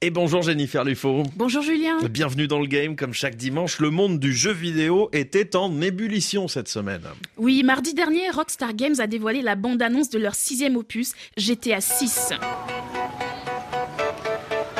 Et bonjour Jennifer Lufo. Bonjour Julien. Bienvenue dans le game. Comme chaque dimanche, le monde du jeu vidéo était en ébullition cette semaine. Oui, mardi dernier, Rockstar Games a dévoilé la bande-annonce de leur sixième opus, GTA 6.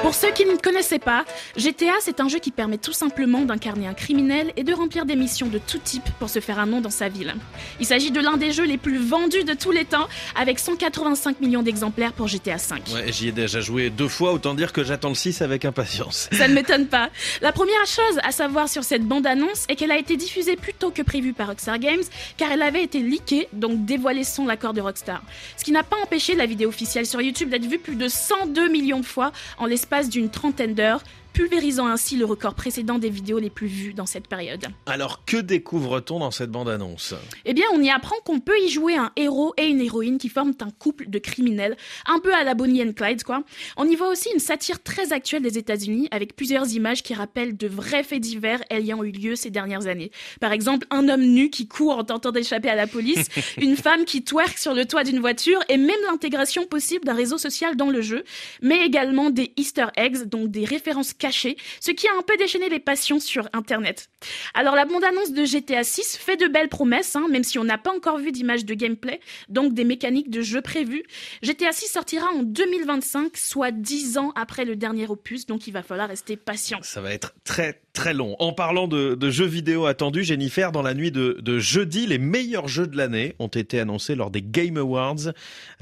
Pour ceux qui ne connaissaient pas, GTA c'est un jeu qui permet tout simplement d'incarner un criminel et de remplir des missions de tout type pour se faire un nom dans sa ville. Il s'agit de l'un des jeux les plus vendus de tous les temps, avec 185 millions d'exemplaires pour GTA 5. Ouais, j'y ai déjà joué deux fois, autant dire que j'attends le 6 avec impatience. Ça ne m'étonne pas. La première chose à savoir sur cette bande-annonce est qu'elle a été diffusée plus tôt que prévu par Rockstar Games, car elle avait été leakée, donc dévoilée sans l'accord de Rockstar. Ce qui n'a pas empêché la vidéo officielle sur YouTube d'être vue plus de 102 millions de fois en l'espace d'une trentaine d'heures, pulvérisant ainsi le record précédent des vidéos les plus vues dans cette période. Alors que découvre-t-on dans cette bande-annonce? Eh bien, on y apprend qu'on peut y jouer un héros et une héroïne qui forment un couple de criminels, un peu à la Bonnie and Clyde, quoi. On y voit aussi une satire très actuelle des États-Unis, avec plusieurs images qui rappellent de vrais faits divers ayant eu lieu ces dernières années. Par exemple, un homme nu qui court en tentant d'échapper à la police, une femme qui twerk sur le toit d'une voiture, et même l'intégration possible d'un réseau social dans le jeu, mais également des Easter eggs, donc des références ce qui a un peu déchaîné les passions sur Internet. Alors la bande-annonce de GTA 6 fait de belles promesses, hein, même si on n'a pas encore vu d'image de gameplay, donc des mécaniques de jeu prévues. GTA 6 sortira en 2025, soit 10 ans après le dernier opus, donc il va falloir rester patient. Ça va être très très long. En parlant de, jeux vidéo attendus, Jennifer, dans la nuit de, jeudi, les meilleurs jeux de l'année ont été annoncés lors des Game Awards,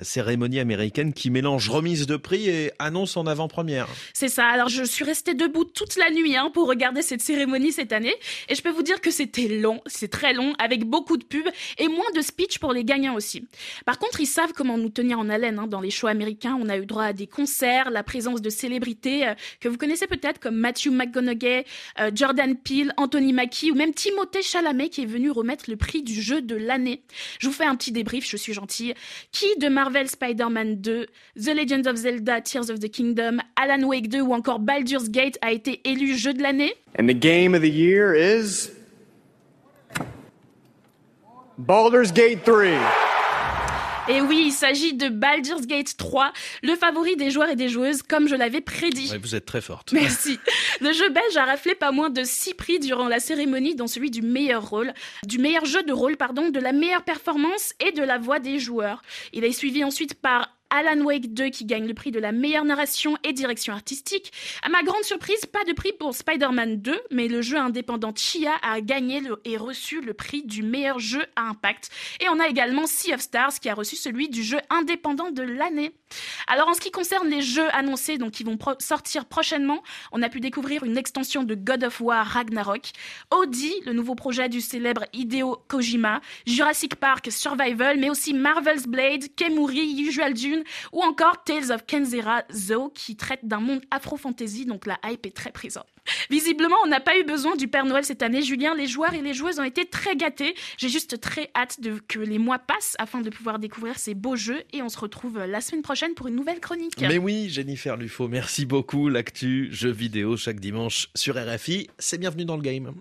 cérémonie américaine qui mélange remise de prix et annonce en avant-première. C'est ça. Alors je suis restée debout toute la nuit hein, pour regarder cette cérémonie cette année. Et je peux vous dire que c'était long, c'est très long, avec beaucoup de pubs et moins de speech pour les gagnants aussi. Par contre, ils savent comment nous tenir en haleine. Hein. Dans les shows américains, on a eu droit à des concerts, la présence de célébrités euh, que vous connaissez peut-être comme Matthew McConaughey, Jordan Peele, Anthony Mackie ou même Timothée Chalamet qui est venu remettre le prix du jeu de l'année. Je vous fais un petit débrief, je suis gentille. Qui de Marvel Spider-Man 2, The Legend of Zelda Tears of the Kingdom, Alan Wake 2 ou encore Baldur's Gate a été élu jeu de l'année? And the game of the year is Baldur's Gate 3. Et oui, il s'agit de Baldur's Gate 3, le favori des joueurs et des joueuses, comme je l'avais prédit. vous êtes très forte. Merci. Le jeu belge a raflé pas moins de 6 prix durant la cérémonie, dont celui du meilleur rôle, du meilleur jeu de rôle, pardon, de la meilleure performance et de la voix des joueurs. Il est suivi ensuite par Alan Wake 2 qui gagne le prix de la meilleure narration et direction artistique. À ma grande surprise, pas de prix pour Spider-Man 2, mais le jeu indépendant Chia a gagné et reçu le prix du meilleur jeu à impact. Et on a également Sea of Stars qui a reçu celui du jeu indépendant de l'année. Alors en ce qui concerne les jeux annoncés, donc qui vont sortir prochainement, on a pu découvrir une extension de God of War Ragnarok, Audi, le nouveau projet du célèbre Hideo Kojima, Jurassic Park Survival, mais aussi Marvel's Blade, Kemuri, Usual Dune, ou encore Tales of Kenzera Zoo qui traite d'un monde afro-fantasy, donc la hype est très présente. Visiblement, on n'a pas eu besoin du Père Noël cette année. Julien, les joueurs et les joueuses ont été très gâtés. J'ai juste très hâte de, que les mois passent afin de pouvoir découvrir ces beaux jeux et on se retrouve la semaine prochaine pour une nouvelle chronique. Mais oui, Jennifer Lufo, merci beaucoup. L'actu jeux vidéo chaque dimanche sur RFI, c'est bienvenu dans le game.